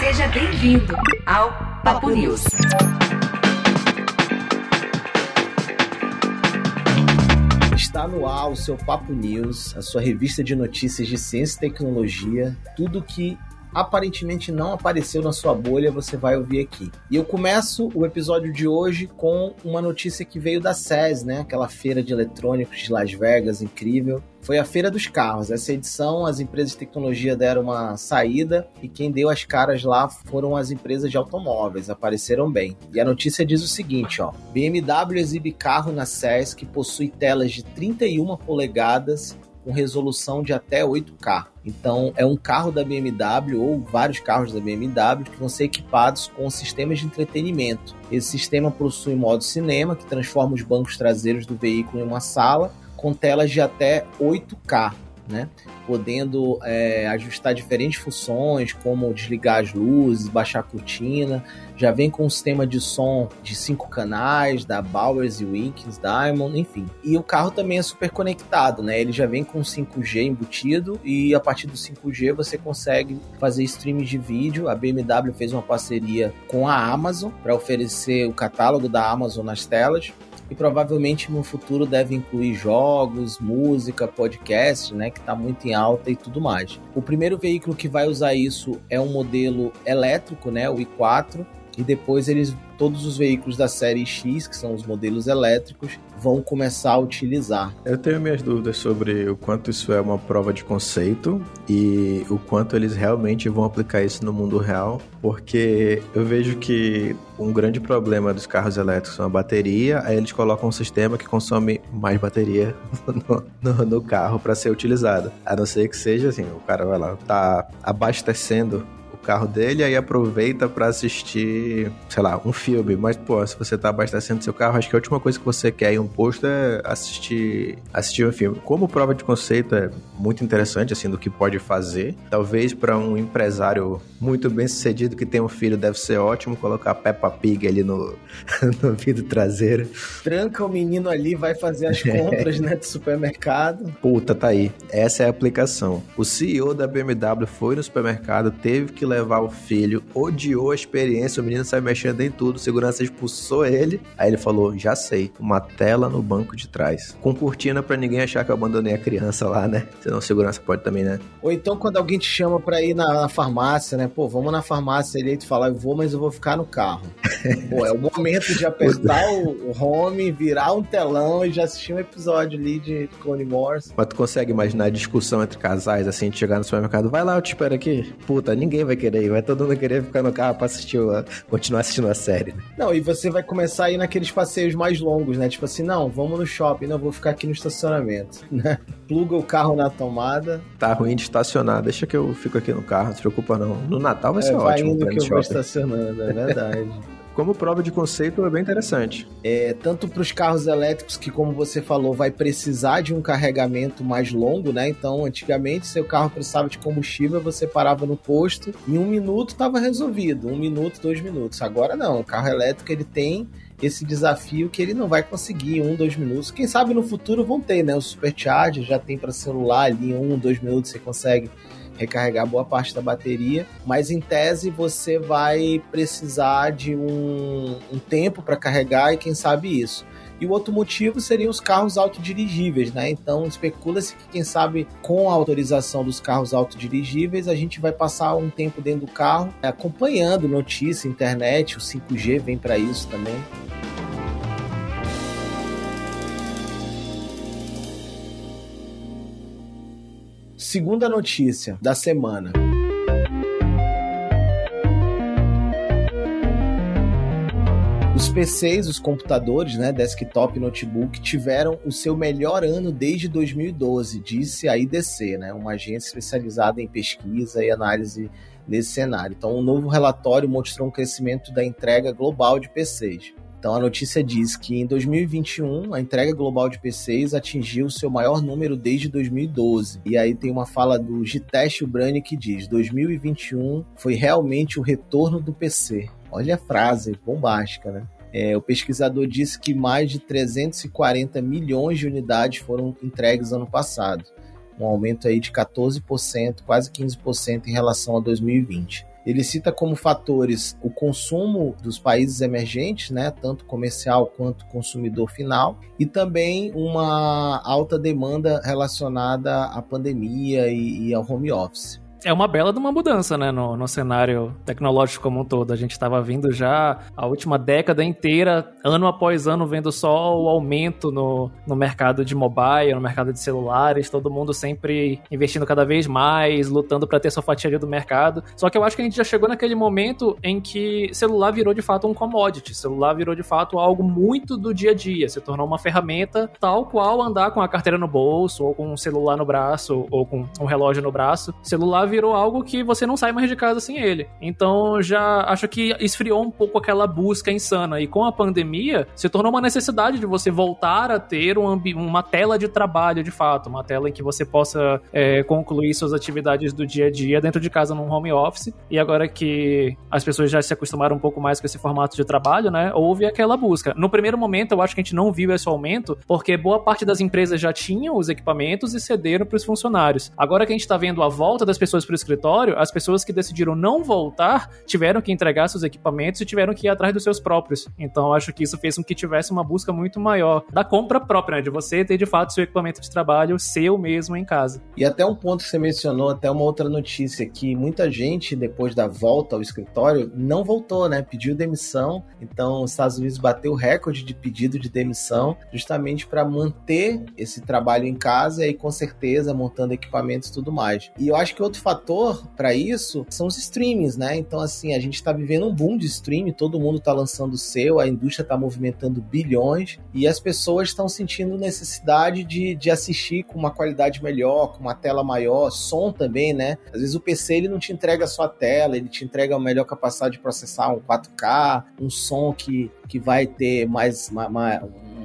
Seja bem-vindo ao Papo News. Está no ar o seu Papo News, a sua revista de notícias de ciência e tecnologia, tudo que aparentemente não apareceu na sua bolha, você vai ouvir aqui. E eu começo o episódio de hoje com uma notícia que veio da SES, né? Aquela feira de eletrônicos de Las Vegas, incrível. Foi a Feira dos Carros. Essa edição, as empresas de tecnologia deram uma saída e quem deu as caras lá foram as empresas de automóveis, apareceram bem. E a notícia diz o seguinte, ó: BMW exibe carro na SES que possui telas de 31 polegadas com resolução de até 8K. Então, é um carro da BMW ou vários carros da BMW que vão ser equipados com sistemas de entretenimento. Esse sistema possui modo cinema, que transforma os bancos traseiros do veículo em uma sala, com telas de até 8K né? Podendo é, ajustar diferentes funções, como desligar as luzes, baixar a cortina. Já vem com um sistema de som de cinco canais, da Bowers e Wilkins Diamond, enfim. E o carro também é super conectado, né? Ele já vem com 5G embutido e a partir do 5G você consegue fazer streams de vídeo. A BMW fez uma parceria com a Amazon para oferecer o catálogo da Amazon nas telas e provavelmente no futuro deve incluir jogos, música, podcast, né, que está muito em alta e tudo mais. O primeiro veículo que vai usar isso é um modelo elétrico, né, o i4, e depois eles todos os veículos da série X, que são os modelos elétricos, vão começar a utilizar. Eu tenho minhas dúvidas sobre o quanto isso é uma prova de conceito e o quanto eles realmente vão aplicar isso no mundo real, porque eu vejo que um grande problema dos carros elétricos é a bateria, aí eles colocam um sistema que consome mais bateria no, no, no carro para ser utilizado. A não ser que seja assim, o cara vai lá, tá abastecendo carro dele, aí aproveita para assistir, sei lá, um filme. Mas, pô, se você tá abastecendo seu carro, acho que a última coisa que você quer em um posto é assistir, assistir um filme. Como prova de conceito é muito interessante, assim, do que pode fazer. Talvez para um empresário muito bem sucedido que tem um filho, deve ser ótimo colocar Peppa Pig ali no, no vidro traseiro. Tranca o menino ali, vai fazer as compras, né, do supermercado. Puta, tá aí. Essa é a aplicação. O CEO da BMW foi no supermercado, teve que levar o filho, odiou a experiência, o menino saiu mexendo em tudo, segurança expulsou ele. Aí ele falou: Já sei, uma tela no banco de trás. Com cortina para ninguém achar que eu abandonei a criança lá, né? Senão segurança pode também, né? Ou então quando alguém te chama pra ir na, na farmácia, né? Pô, vamos na farmácia ali e tu fala, eu vou, mas eu vou ficar no carro. Pô, é o momento de apertar o, o home, virar um telão e já assistir um episódio ali de Clone Wars. Mas tu consegue imaginar a discussão entre casais, assim, de chegar no supermercado, vai lá, eu te espero aqui. Puta, ninguém vai querer vai todo mundo querer ficar no carro pra assistir, continuar assistindo a série. Né? Não, e você vai começar a ir naqueles passeios mais longos, né? Tipo assim, não, vamos no shopping, não, vou ficar aqui no estacionamento, né? Pluga o carro na tomada. Tá ruim de estacionar, deixa que eu fico aqui no carro, não se preocupa não. No Natal vai é, ser vai ótimo. Indo que eu vou estacionando, é verdade. como prova de conceito é bem interessante. É, tanto para os carros elétricos, que como você falou, vai precisar de um carregamento mais longo, né? Então, antigamente, seu carro precisava de combustível, você parava no posto, em um minuto estava resolvido, um minuto, dois minutos. Agora não, o carro elétrico ele tem esse desafio que ele não vai conseguir em um, dois minutos. Quem sabe no futuro vão ter, né? O Supercharger já tem para celular ali em um, dois minutos você consegue recarregar boa parte da bateria, mas em tese você vai precisar de um, um tempo para carregar e quem sabe isso. E o outro motivo seriam os carros autodirigíveis, né? Então especula-se que, quem sabe, com a autorização dos carros autodirigíveis, a gente vai passar um tempo dentro do carro acompanhando notícia, internet, o 5G vem para isso também. Segunda notícia da semana. Os PCs, os computadores, né, desktop e notebook, tiveram o seu melhor ano desde 2012, disse a IDC, né, uma agência especializada em pesquisa e análise nesse cenário. Então, um novo relatório mostrou um crescimento da entrega global de PCs. Então a notícia diz que em 2021 a entrega global de PCs atingiu seu maior número desde 2012. E aí tem uma fala do Gitesh Ubrani que diz: 2021 foi realmente o retorno do PC. Olha a frase bombástica, né? É, o pesquisador disse que mais de 340 milhões de unidades foram entregues ano passado. um aumento aí de 14%, quase 15% em relação a 2020. Ele cita como fatores o consumo dos países emergentes, né, tanto comercial quanto consumidor final, e também uma alta demanda relacionada à pandemia e, e ao home office é uma bela de uma mudança, né, no, no cenário tecnológico como um todo. A gente estava vindo já a última década inteira, ano após ano, vendo só o aumento no, no mercado de mobile, no mercado de celulares, todo mundo sempre investindo cada vez mais, lutando para ter sua fatia do mercado. Só que eu acho que a gente já chegou naquele momento em que celular virou de fato um commodity, celular virou de fato algo muito do dia a dia, se tornou uma ferramenta tal qual andar com a carteira no bolso, ou com um celular no braço, ou com um relógio no braço. Celular virou algo que você não sai mais de casa sem ele. Então já acho que esfriou um pouco aquela busca insana. E com a pandemia, se tornou uma necessidade de você voltar a ter um uma tela de trabalho de fato, uma tela em que você possa é, concluir suas atividades do dia a dia dentro de casa num home office. E agora que as pessoas já se acostumaram um pouco mais com esse formato de trabalho, né? Houve aquela busca. No primeiro momento, eu acho que a gente não viu esse aumento, porque boa parte das empresas já tinham os equipamentos e cederam para os funcionários. Agora que a gente está vendo a volta das pessoas para o escritório, as pessoas que decidiram não voltar tiveram que entregar seus equipamentos e tiveram que ir atrás dos seus próprios. Então acho que isso fez com que tivesse uma busca muito maior da compra própria, né? de você ter de fato seu equipamento de trabalho seu mesmo em casa. E até um ponto que você mencionou, até uma outra notícia, que muita gente, depois da volta ao escritório, não voltou, né? Pediu demissão. Então, os Estados Unidos bateu o recorde de pedido de demissão, justamente para manter esse trabalho em casa e, com certeza, montando equipamentos e tudo mais. E eu acho que outro fator para isso são os streamings, né? Então, assim, a gente está vivendo um boom de streaming, todo mundo está lançando o seu, a indústria está movimentando bilhões e as pessoas estão sentindo necessidade de, de assistir com uma qualidade melhor, com uma tela maior, som também, né? Às vezes o PC ele não te entrega só a tela, ele te entrega a melhor capacidade de processar um 4K, um som que, que vai ter mais,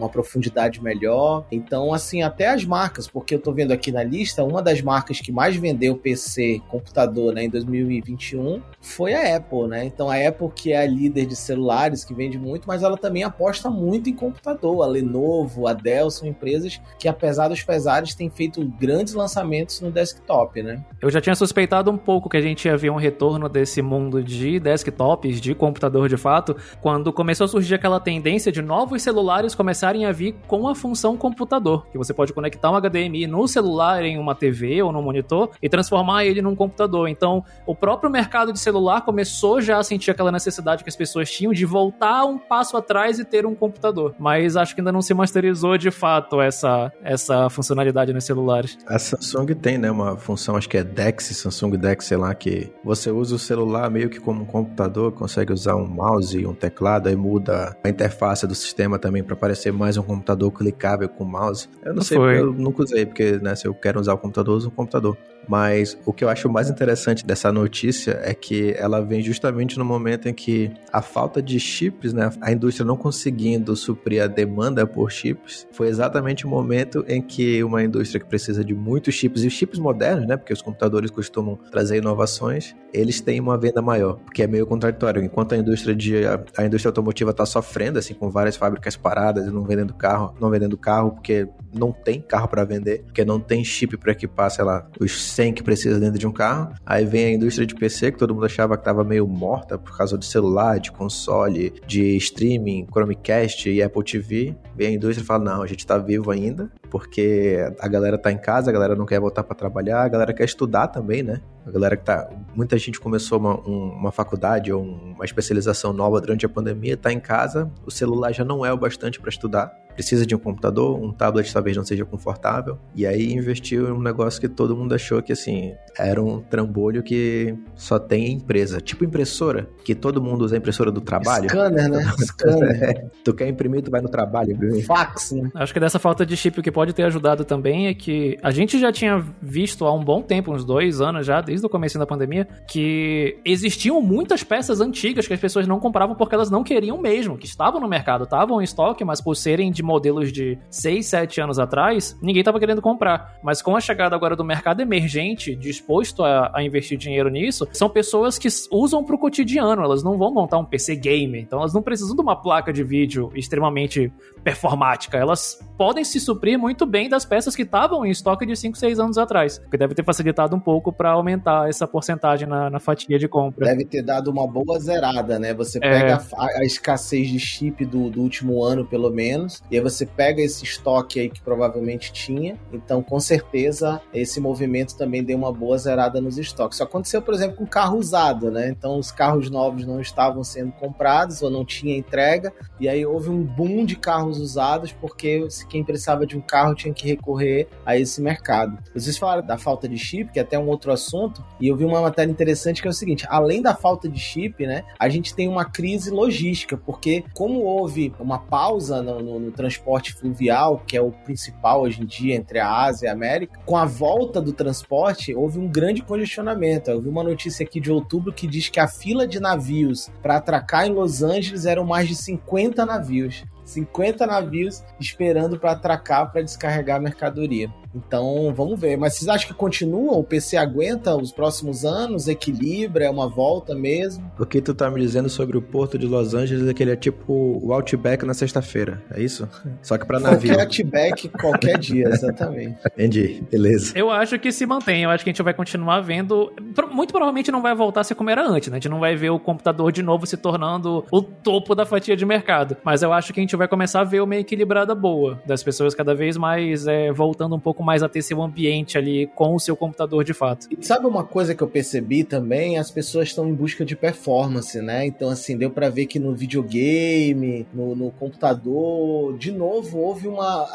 profundidade melhor. Então, assim, até as marcas, porque eu tô vendo aqui na lista, uma das marcas que mais vendeu PC, computador, né, em 2021 foi a Apple, né? Então, a Apple, que é a líder de celulares, que vende muito, mas ela também aposta muito em computador. A Lenovo, a Dell são empresas que, apesar dos pesares, têm feito grandes lançamentos no desktop, né? Eu já tinha suspeitado um pouco que a gente ia ver um retorno desse mundo de desktops, de computador de fato, quando começou a surgir aquela tendência de novos celulares começarem começarem a vir com a função computador, que você pode conectar um HDMI no celular em uma TV ou no monitor e transformar ele num computador. Então, o próprio mercado de celular começou já a sentir aquela necessidade que as pessoas tinham de voltar um passo atrás e ter um computador. Mas acho que ainda não se masterizou de fato essa, essa funcionalidade nos celulares. A Samsung tem, né, uma função, acho que é DeX, Samsung DeX, sei lá, que você usa o celular meio que como um computador, consegue usar um mouse um teclado, aí muda a interface do sistema também para parecer mais um computador clicável com mouse. Eu não sei, Foi. eu nunca usei, porque né, se eu quero usar o computador, eu uso o computador. Mas o que eu acho mais interessante dessa notícia é que ela vem justamente no momento em que a falta de chips, né, a indústria não conseguindo suprir a demanda por chips, foi exatamente o momento em que uma indústria que precisa de muitos chips e chips modernos, né, porque os computadores costumam trazer inovações, eles têm uma venda maior, porque é meio contraditório. Enquanto a indústria de a, a indústria automotiva está sofrendo assim com várias fábricas paradas e não vendendo carro, não vendendo carro porque não tem carro para vender, porque não tem chip para equipar, sei lá, os 100 que precisa dentro de um carro. Aí vem a indústria de PC, que todo mundo achava que estava meio morta por causa de celular, de console, de streaming, Chromecast e Apple TV. Vem a indústria e fala: não, a gente está vivo ainda, porque a galera tá em casa, a galera não quer voltar para trabalhar, a galera quer estudar também, né? A galera que tá. Muita gente começou uma, um, uma faculdade ou uma especialização nova durante a pandemia, tá em casa, o celular já não é o bastante para estudar precisa de um computador, um tablet talvez não seja confortável. E aí investiu em um negócio que todo mundo achou que assim, era um trambolho que só tem empresa, tipo impressora, que todo mundo usa a impressora do trabalho. Scanner, né? Scanner. É, tu quer imprimir, tu vai no trabalho imprimir. Fax, né? Acho que dessa falta de chip que pode ter ajudado também é que a gente já tinha visto há um bom tempo, uns dois anos já, desde o começo da pandemia, que existiam muitas peças antigas que as pessoas não compravam porque elas não queriam mesmo, que estavam no mercado, estavam em estoque, mas por serem de modelos de 6, 7 anos atrás, ninguém estava querendo comprar. Mas com a chegada agora do mercado emergente, disposto a, a investir dinheiro nisso, são pessoas que usam para o cotidiano, elas não vão montar um PC gamer, então elas não precisam de uma placa de vídeo extremamente performática, elas podem se suprir muito muito bem das peças que estavam em estoque de 5, 6 anos atrás. Que deve ter facilitado um pouco para aumentar essa porcentagem na, na, fatia de compra. Deve ter dado uma boa zerada, né? Você é. pega é. a, a, escassez de chip do, do último ano, pelo menos, e aí você pega esse estoque aí que provavelmente tinha. Então, com certeza, esse movimento também deu uma boa zerada nos estoques. Isso aconteceu, por exemplo, com carro usado, né? Então, os carros novos não estavam sendo comprados ou não tinha entrega, e aí houve um boom de carros usados porque quem precisava de um carro tinha que recorrer a esse mercado. Vocês falaram da falta de chip, que é até um outro assunto, e eu vi uma matéria interessante que é o seguinte: além da falta de chip, né, a gente tem uma crise logística, porque como houve uma pausa no, no, no transporte fluvial, que é o principal hoje em dia entre a Ásia e a América, com a volta do transporte, houve um grande congestionamento. Eu vi uma notícia aqui de outubro que diz que a fila de navios para atracar em Los Angeles eram mais de 50 navios. 50 navios esperando para atracar para descarregar a mercadoria. Então, vamos ver. Mas vocês acham que continua? O PC aguenta os próximos anos? Equilibra? É uma volta mesmo? O que tu tá me dizendo sobre o porto de Los Angeles é que ele é tipo o Outback na sexta-feira, é isso? Só que para navio. Qualquer Outback, qualquer dia, exatamente. Entendi, beleza. Eu acho que se mantém, eu acho que a gente vai continuar vendo. Muito provavelmente não vai voltar a ser como era antes, né? A gente não vai ver o computador de novo se tornando o topo da fatia de mercado. Mas eu acho que a gente vai começar a ver uma equilibrada boa das pessoas cada vez mais é, voltando um pouco pouco mais a ter seu ambiente ali com o seu computador de fato. E sabe uma coisa que eu percebi também? As pessoas estão em busca de performance, né? Então, assim, deu para ver que no videogame, no, no computador, de novo, houve uma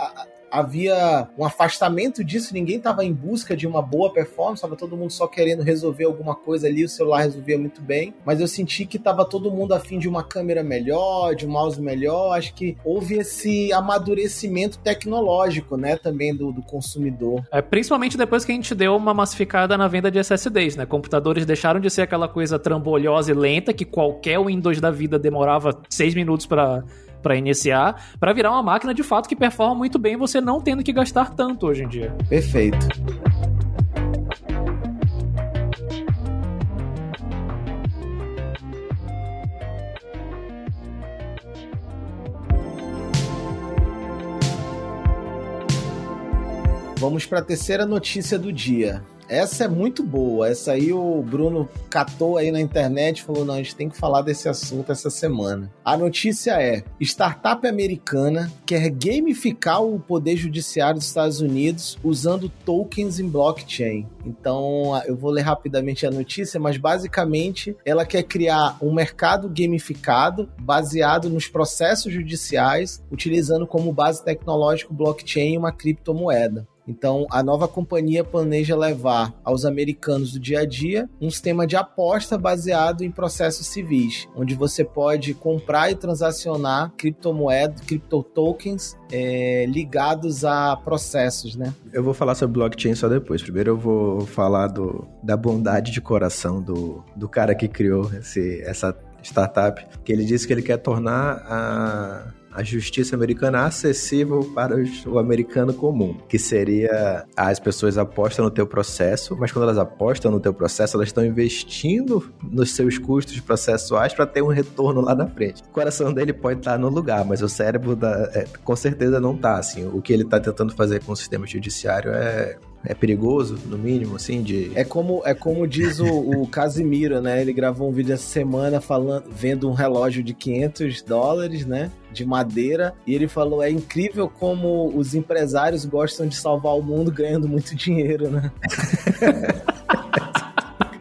havia um afastamento disso, ninguém estava em busca de uma boa performance, estava todo mundo só querendo resolver alguma coisa ali, o celular resolvia muito bem, mas eu senti que estava todo mundo afim de uma câmera melhor, de um mouse melhor, acho que houve esse amadurecimento tecnológico, né, também do, do consumidor. É, principalmente depois que a gente deu uma massificada na venda de SSDs, né, computadores deixaram de ser aquela coisa trambolhosa e lenta que qualquer Windows da vida demorava seis minutos para para iniciar, para virar uma máquina de fato que performa muito bem, você não tendo que gastar tanto hoje em dia. Perfeito. Vamos para a terceira notícia do dia. Essa é muito boa. Essa aí o Bruno catou aí na internet e falou: não, a gente tem que falar desse assunto essa semana. A notícia é: startup americana quer gamificar o poder judiciário dos Estados Unidos usando tokens em blockchain. Então, eu vou ler rapidamente a notícia, mas basicamente ela quer criar um mercado gamificado baseado nos processos judiciais, utilizando como base tecnológica blockchain e uma criptomoeda. Então, a nova companhia planeja levar aos americanos do dia a dia um sistema de aposta baseado em processos civis, onde você pode comprar e transacionar criptomoedas, criptotokens é, ligados a processos, né? Eu vou falar sobre blockchain só depois. Primeiro eu vou falar do, da bondade de coração do, do cara que criou esse, essa startup, que ele disse que ele quer tornar a a justiça americana acessível para o americano comum, que seria as pessoas apostam no teu processo, mas quando elas apostam no teu processo, elas estão investindo nos seus custos processuais para ter um retorno lá na frente. O coração dele pode estar no lugar, mas o cérebro da, é, com certeza não está. Assim, o que ele está tentando fazer com o sistema judiciário é é perigoso, no mínimo, assim, de... É como, é como diz o, o Casimiro, né? Ele gravou um vídeo essa semana falando, vendo um relógio de 500 dólares, né? De madeira. E ele falou, é incrível como os empresários gostam de salvar o mundo ganhando muito dinheiro, né?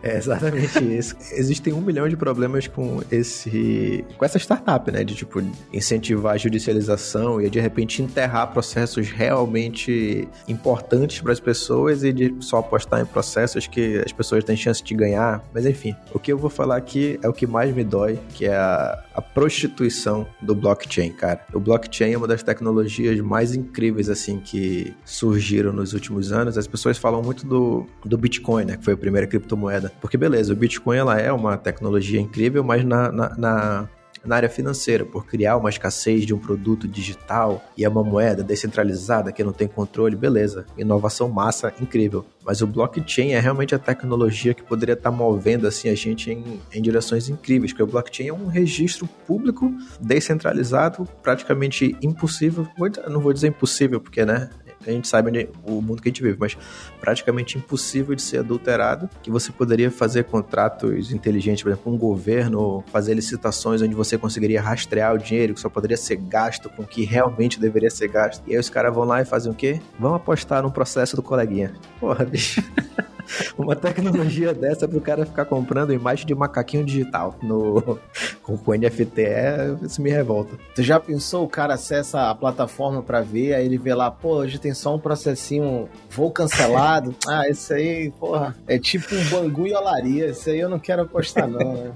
É exatamente isso. Existem um milhão de problemas com esse. com essa startup, né? De tipo, incentivar a judicialização e de repente enterrar processos realmente importantes para as pessoas e de só apostar em processos que as pessoas têm chance de ganhar. Mas enfim, o que eu vou falar aqui é o que mais me dói, que é a, a prostituição do blockchain, cara. O blockchain é uma das tecnologias mais incríveis, assim, que surgiram nos últimos anos. As pessoas falam muito do, do Bitcoin, né? Que foi a primeira criptomoeda porque, beleza, o Bitcoin ela é uma tecnologia incrível, mas na, na, na na área financeira, por criar uma escassez de um produto digital e é uma moeda descentralizada que não tem controle, beleza. Inovação massa, incrível. Mas o blockchain é realmente a tecnologia que poderia estar movendo assim a gente em, em direções incríveis, porque o blockchain é um registro público descentralizado, praticamente impossível. Não vou dizer impossível, porque né, a gente sabe onde, o mundo que a gente vive, mas praticamente impossível de ser adulterado, que você poderia fazer contratos inteligentes, por exemplo, com um governo, fazer licitações onde você conseguiria rastrear o dinheiro que só poderia ser gasto com o que realmente deveria ser gasto. E aí os caras vão lá e fazem o quê? Vão apostar no processo do coleguinha. Porra, bicho. Uma tecnologia dessa pro cara ficar comprando imagem de macaquinho digital no, com, o NFT, é, isso me revolta. Tu já pensou o cara acessa a plataforma para ver, aí ele vê lá, pô, hoje tem só um processinho voo cancelado. ah, isso aí, porra, é tipo um bangu e olaria. Isso aí eu não quero apostar, não, né?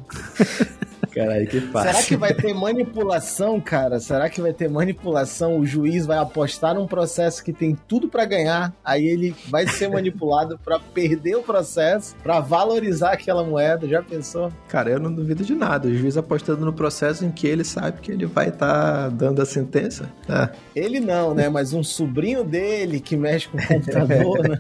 Caralho, que fácil. Será que vai ter manipulação, cara? Será que vai ter manipulação? O juiz vai apostar num processo que tem tudo para ganhar, aí ele vai ser manipulado para perder o processo, para valorizar aquela moeda. Já pensou? Cara, eu não duvido de nada. O juiz apostando no processo em que ele sabe que ele vai estar tá dando a sentença. Ah. Ele não, né? Mas um sobrinho dele que mexe com o computador, né?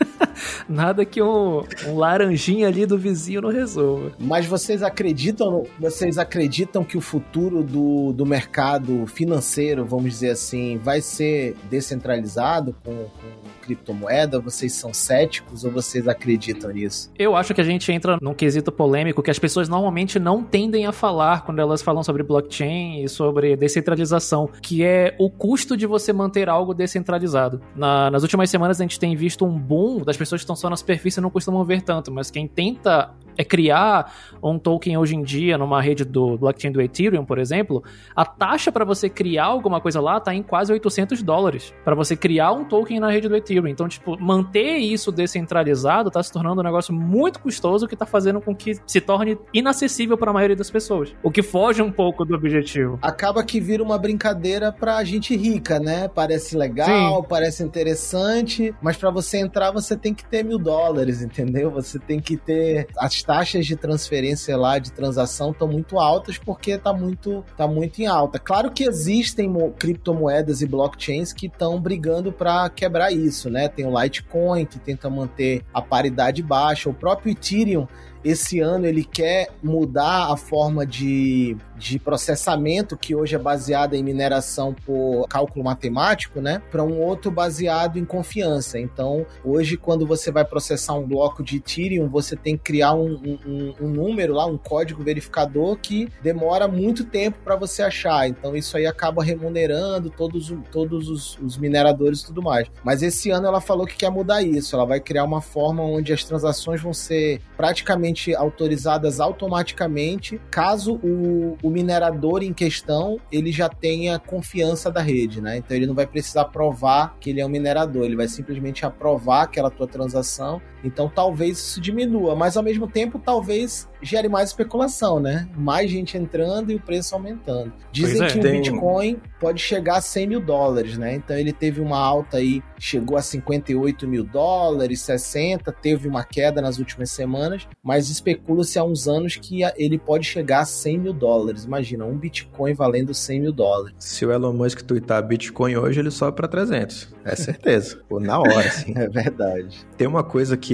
Nada que um, um laranjinha ali do vizinho não resolva. Mas vocês acreditam, vocês acreditam que o futuro do, do mercado financeiro, vamos dizer assim, vai ser descentralizado com, com criptomoeda? Vocês são céticos ou vocês acreditam nisso? Eu acho que a gente entra num quesito polêmico que as pessoas normalmente não tendem a falar quando elas falam sobre blockchain e sobre descentralização, que é o custo de você manter algo descentralizado. Na, nas últimas semanas a gente tem visto um boom das pessoas que estão só na superfície não costumam ver tanto, mas quem tenta é criar um token hoje em dia numa rede do blockchain do Ethereum, por exemplo, a taxa para você criar alguma coisa lá tá em quase 800 dólares para você criar um token na rede do Ethereum. Então, tipo, manter isso descentralizado tá se tornando um negócio muito custoso que tá fazendo com que se torne inacessível para a maioria das pessoas, o que foge um pouco do objetivo. Acaba que vira uma brincadeira pra gente rica, né? Parece legal, Sim. parece interessante, mas para você entrar você tem que ter mil dólares, entendeu? Você tem que ter as taxas de transferência lá de transação estão muito altas porque tá muito tá muito em alta. Claro que existem criptomoedas e blockchains que estão brigando para quebrar isso, né? Tem o Litecoin que tenta manter a paridade baixa, o próprio Ethereum esse ano ele quer mudar a forma de, de processamento, que hoje é baseada em mineração por cálculo matemático, né? Para um outro baseado em confiança. Então, hoje, quando você vai processar um bloco de Ethereum, você tem que criar um, um, um número lá, um código verificador que demora muito tempo para você achar. Então, isso aí acaba remunerando todos, todos os, os mineradores e tudo mais. Mas esse ano ela falou que quer mudar isso. Ela vai criar uma forma onde as transações vão ser praticamente autorizadas automaticamente, caso o, o minerador em questão ele já tenha confiança da rede, né? Então ele não vai precisar provar que ele é um minerador, ele vai simplesmente aprovar aquela tua transação. Então talvez isso diminua, mas ao mesmo tempo talvez gere mais especulação, né? Mais gente entrando e o preço aumentando. Dizem é, que o tem... Bitcoin pode chegar a 100 mil dólares, né? Então ele teve uma alta aí, chegou a 58 mil dólares, 60, teve uma queda nas últimas semanas, mas especula-se há uns anos que ele pode chegar a 100 mil dólares. Imagina, um Bitcoin valendo 100 mil dólares. Se o Elon Musk twittar Bitcoin hoje, ele sobe para 300. É certeza. Pô, na hora, sim. é verdade. Tem uma coisa que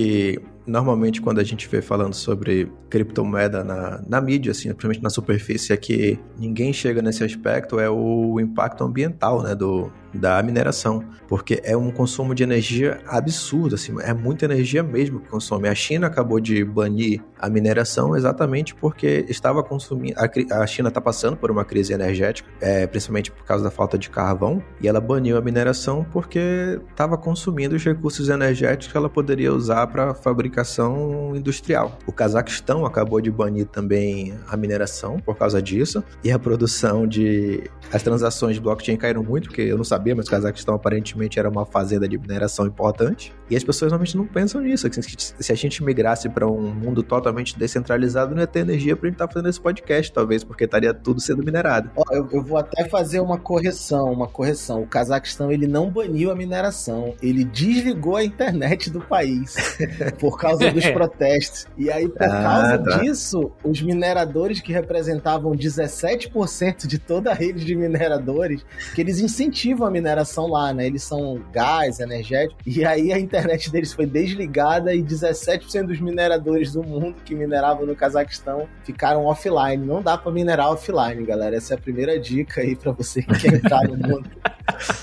normalmente quando a gente vê falando sobre criptomoeda na, na mídia, assim, principalmente na superfície, é que ninguém chega nesse aspecto, é o impacto ambiental, né, do, da mineração, porque é um consumo de energia absurdo, assim, é muita energia mesmo que consome. A China acabou de banir a mineração exatamente porque estava consumindo, a, a China está passando por uma crise energética, é, principalmente por causa da falta de carvão, e ela baniu a mineração porque estava consumindo os recursos energéticos que ela poderia usar para fabricação industrial. O Cazaquistão acabou de banir também a mineração por causa disso, e a produção de as transações de blockchain caíram muito, porque eu não sabia, mas o Cazaquistão aparentemente era uma fazenda de mineração importante. E as pessoas realmente não pensam nisso. Se a gente migrasse para um mundo totalmente descentralizado, não ia ter energia para a gente estar tá fazendo esse podcast, talvez, porque estaria tudo sendo minerado. Ó, eu, eu, vou até fazer uma correção, uma correção. O Cazaquistão ele não baniu a mineração, ele desligou a internet do país por causa dos protestos. E aí, por ah, causa tá. disso, os mineradores que representavam 17% de toda a rede de mineradores, que eles incentivam a mineração lá, né? Eles são gás, energético, e aí a internet deles foi desligada e 17% dos mineradores do mundo que mineravam no Cazaquistão ficaram offline. Não dá para minerar offline, galera. Essa é a primeira dica aí para você que quer entrar no mundo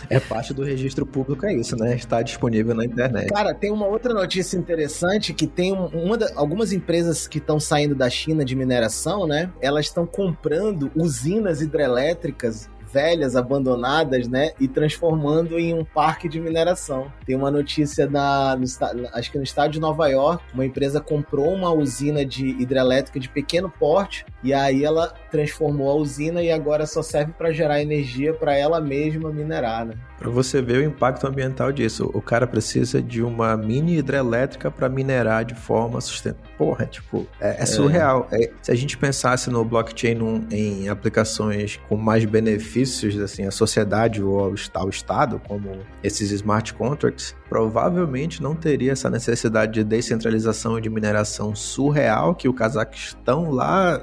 é parte do registro público, é isso, né? Está disponível na internet. Cara, tem uma outra notícia interessante que tem uma da, algumas empresas que estão saindo da China de mineração, né? Elas estão comprando usinas hidrelétricas velhas, abandonadas, né? E transformando em um parque de mineração. Tem uma notícia na, no, acho que no estado de Nova York, uma empresa comprou uma usina de hidrelétrica de pequeno porte e aí ela transformou a usina e agora só serve para gerar energia para ela mesma minerar, né? Para você ver o impacto ambiental disso, o cara precisa de uma mini hidrelétrica para minerar de forma sustentável. Porra, tipo, é, é surreal. É. É, se a gente pensasse no blockchain num, em aplicações com mais benefícios, assim, à sociedade ou ao, ao Estado, como esses smart contracts, provavelmente não teria essa necessidade de descentralização e de mineração surreal que o Cazaquistão lá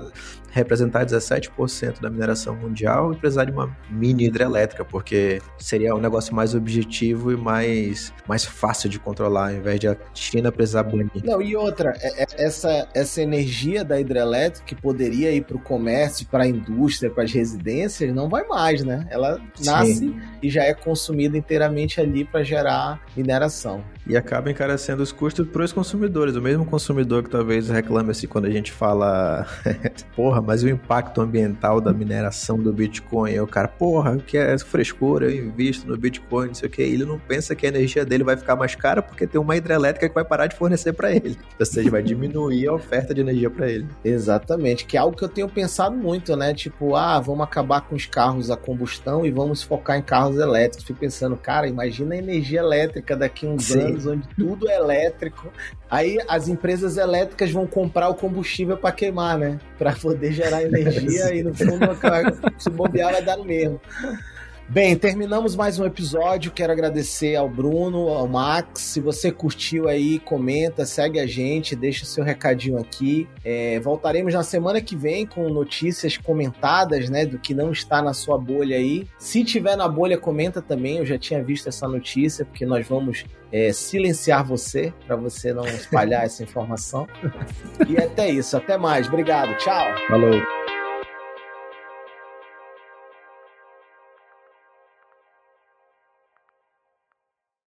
representar 17% da mineração mundial e precisar de uma mini hidrelétrica, porque seria um negócio mais objetivo e mais, mais fácil de controlar, ao invés de a China precisar banir. Não, e outra, é, é, essa, essa energia da hidrelétrica que poderia ir para o comércio, para a indústria, para as residências, não vai mais, né? Ela nasce Sim. e já é consumida inteiramente ali para gerar mineração e acaba encarecendo os custos para os consumidores. O mesmo consumidor que talvez reclame assim quando a gente fala, porra, mas o impacto ambiental da mineração do Bitcoin, o cara, porra, o que é frescura, eu invisto no Bitcoin, não sei o que, ele não pensa que a energia dele vai ficar mais cara porque tem uma hidrelétrica que vai parar de fornecer para ele. Ou seja, vai diminuir a oferta de energia para ele. Exatamente, que é algo que eu tenho pensado muito, né? Tipo, ah, vamos acabar com os carros a combustão e vamos focar em carros elétricos. Fico pensando, cara, imagina a energia elétrica daqui a uns Sim. anos onde tudo é elétrico. Aí as empresas elétricas vão comprar o combustível para queimar, né? Para poder gerar energia e no fundo se bobear vai dar no mesmo. Bem, terminamos mais um episódio. Quero agradecer ao Bruno, ao Max. Se você curtiu aí, comenta, segue a gente, deixa seu recadinho aqui. É, voltaremos na semana que vem com notícias comentadas, né, do que não está na sua bolha aí. Se tiver na bolha, comenta também. Eu já tinha visto essa notícia, porque nós vamos é, silenciar você para você não espalhar essa informação. e até isso. Até mais. Obrigado. Tchau. Falou.